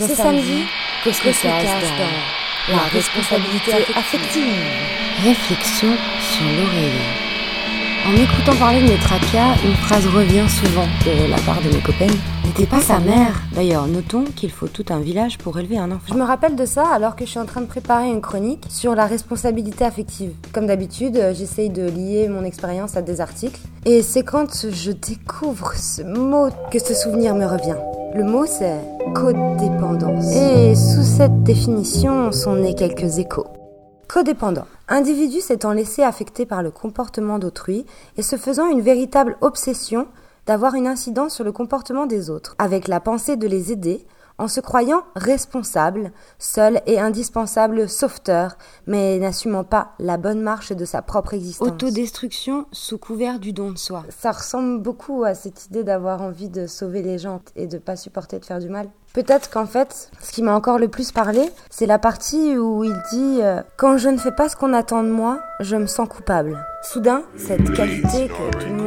Ce samedi, qu'est-ce que ça dans la responsabilité affective Réflexion sur l'oreiller. En écoutant parler de mes tracas, une phrase revient souvent de la part de mes copaines. N'était pas sa mère. D'ailleurs, notons qu'il faut tout un village pour élever un enfant. Je me rappelle de ça alors que je suis en train de préparer une chronique sur la responsabilité affective. Comme d'habitude, j'essaye de lier mon expérience à des articles. Et c'est quand je découvre ce mot que ce souvenir me revient. Le mot c'est codépendance. Et sous cette définition sont nés quelques échos. Codépendant. Individu s'étant laissé affecter par le comportement d'autrui et se faisant une véritable obsession d'avoir une incidence sur le comportement des autres, avec la pensée de les aider, en se croyant responsable, seul et indispensable sauveteur, mais n'assumant pas la bonne marche de sa propre existence. Autodestruction sous couvert du don de soi. Ça ressemble beaucoup à cette idée d'avoir envie de sauver les gens et de pas supporter de faire du mal. Peut-être qu'en fait, ce qui m'a encore le plus parlé, c'est la partie où il dit euh, Quand je ne fais pas ce qu'on attend de moi, je me sens coupable. Soudain, cette qualité que tout le monde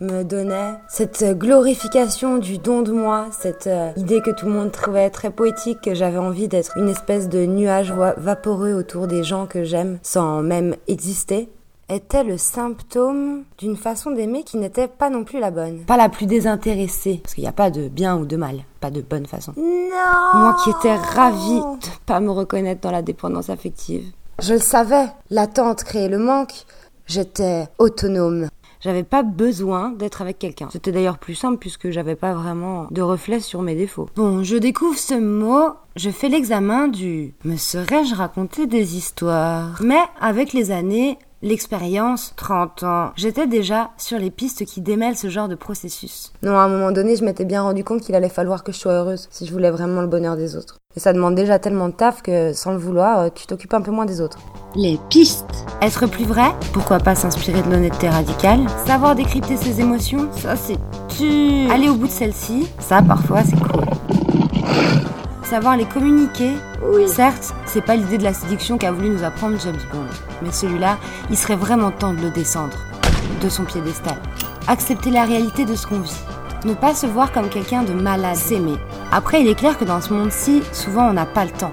me donnait, cette glorification du don de moi, cette euh, idée que tout le monde trouvait très poétique, que j'avais envie d'être une espèce de nuage vaporeux autour des gens que j'aime sans même exister, était le symptôme d'une façon d'aimer qui n'était pas non plus la bonne. Pas la plus désintéressée, parce qu'il n'y a pas de bien ou de mal, pas de bonne façon. Non Moi qui étais ravie de pas me reconnaître dans la dépendance affective. Je le savais, l'attente créait le manque, j'étais autonome. J'avais pas besoin d'être avec quelqu'un. C'était d'ailleurs plus simple puisque j'avais pas vraiment de reflet sur mes défauts. Bon, je découvre ce mot, je fais l'examen du me serais-je raconté des histoires Mais avec les années, l'expérience, 30 ans, j'étais déjà sur les pistes qui démêlent ce genre de processus. Non, à un moment donné, je m'étais bien rendu compte qu'il allait falloir que je sois heureuse si je voulais vraiment le bonheur des autres. Et ça demande déjà tellement de taf que, sans le vouloir, euh, tu t'occupes un peu moins des autres. Les pistes. Être plus vrai Pourquoi pas s'inspirer de l'honnêteté radicale? Savoir décrypter ses émotions? Ça, c'est tu. Aller au bout de celle-ci Ça, parfois, c'est cool savoir les communiquer. Oui. Certes, c'est pas l'idée de la séduction qu'a voulu nous apprendre James Bond, mais celui-là, il serait vraiment temps de le descendre de son piédestal. Accepter la réalité de ce qu'on vit. Ne pas se voir comme quelqu'un de malade, s'aimer. Après, il est clair que dans ce monde-ci, souvent on n'a pas le temps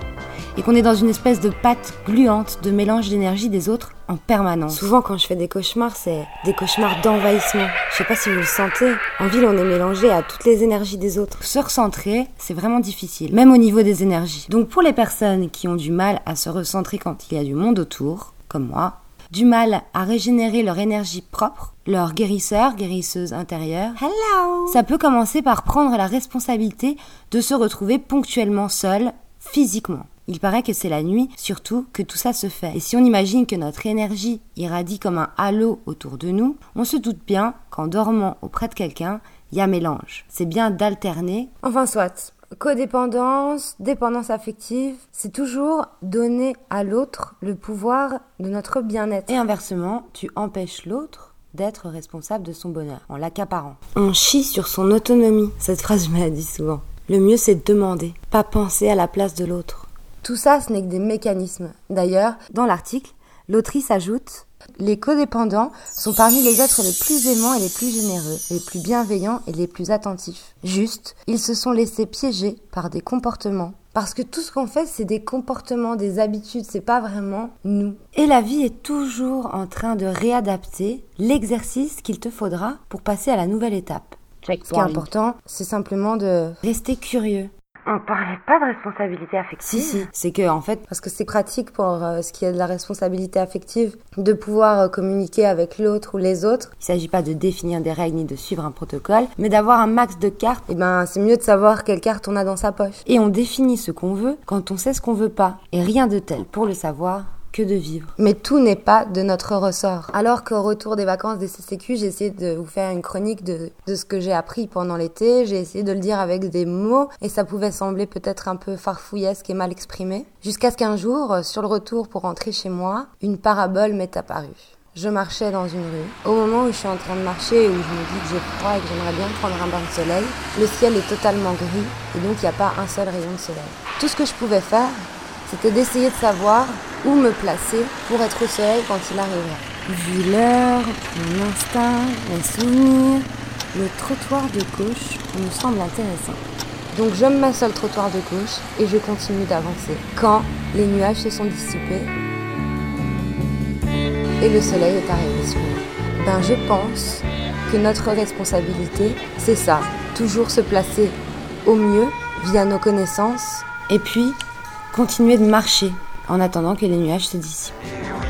et qu'on est dans une espèce de pâte gluante de mélange d'énergie des autres en permanence. Souvent, quand je fais des cauchemars, c'est des cauchemars d'envahissement. Je sais pas si vous le sentez. En ville, on est mélangé à toutes les énergies des autres. Se recentrer, c'est vraiment difficile, même au niveau des énergies. Donc, pour les personnes qui ont du mal à se recentrer quand il y a du monde autour, comme moi, du mal à régénérer leur énergie propre, leur guérisseur, guérisseuse intérieure. Hello Ça peut commencer par prendre la responsabilité de se retrouver ponctuellement seul, physiquement. Il paraît que c'est la nuit, surtout, que tout ça se fait. Et si on imagine que notre énergie irradie comme un halo autour de nous, on se doute bien qu'en dormant auprès de quelqu'un, il y a mélange. C'est bien d'alterner. Enfin, soit. Codépendance, dépendance affective, c'est toujours donner à l'autre le pouvoir de notre bien-être. Et inversement, tu empêches l'autre d'être responsable de son bonheur en l'accaparant. On chie sur son autonomie. Cette phrase, je me la dis souvent. Le mieux, c'est de demander, pas penser à la place de l'autre. Tout ça, ce n'est que des mécanismes. D'ailleurs, dans l'article, l'autrice ajoute les codépendants sont parmi les êtres les plus aimants et les plus généreux, les plus bienveillants et les plus attentifs. Juste, ils se sont laissés piéger par des comportements. Parce que tout ce qu'on fait, c'est des comportements, des habitudes, c'est pas vraiment nous. Et la vie est toujours en train de réadapter l'exercice qu'il te faudra pour passer à la nouvelle étape. Ce qui est important, c'est simplement de rester curieux, on parlait pas de responsabilité affective. Si, si. C'est que, en fait, parce que c'est pratique pour euh, ce qui est de la responsabilité affective, de pouvoir euh, communiquer avec l'autre ou les autres. Il s'agit pas de définir des règles ni de suivre un protocole, mais d'avoir un max de cartes. Et eh ben, c'est mieux de savoir quelle carte on a dans sa poche. Et on définit ce qu'on veut quand on sait ce qu'on veut pas. Et rien de tel pour le savoir que de vivre. Mais tout n'est pas de notre ressort. Alors qu'au retour des vacances des CCQ, j'ai essayé de vous faire une chronique de, de ce que j'ai appris pendant l'été. J'ai essayé de le dire avec des mots et ça pouvait sembler peut-être un peu farfouillesque et mal exprimé. Jusqu'à ce qu'un jour, sur le retour pour rentrer chez moi, une parabole m'est apparue. Je marchais dans une rue. Au moment où je suis en train de marcher et où je me dis que j'ai froid et que j'aimerais bien prendre un bain de soleil, le ciel est totalement gris et donc il n'y a pas un seul rayon de soleil. Tout ce que je pouvais faire, c'était d'essayer de savoir où me placer pour être au soleil quand il arriverait. Vu l'heure, mon instinct, mes souvenirs, le trottoir de gauche me semble intéressant. Donc je me mets sur le trottoir de gauche et je continue d'avancer. Quand les nuages se sont dissipés et le soleil est arrivé sur nous. Ben je pense que notre responsabilité, c'est ça, toujours se placer au mieux via nos connaissances et puis continuer de marcher en attendant que les nuages se dissipent.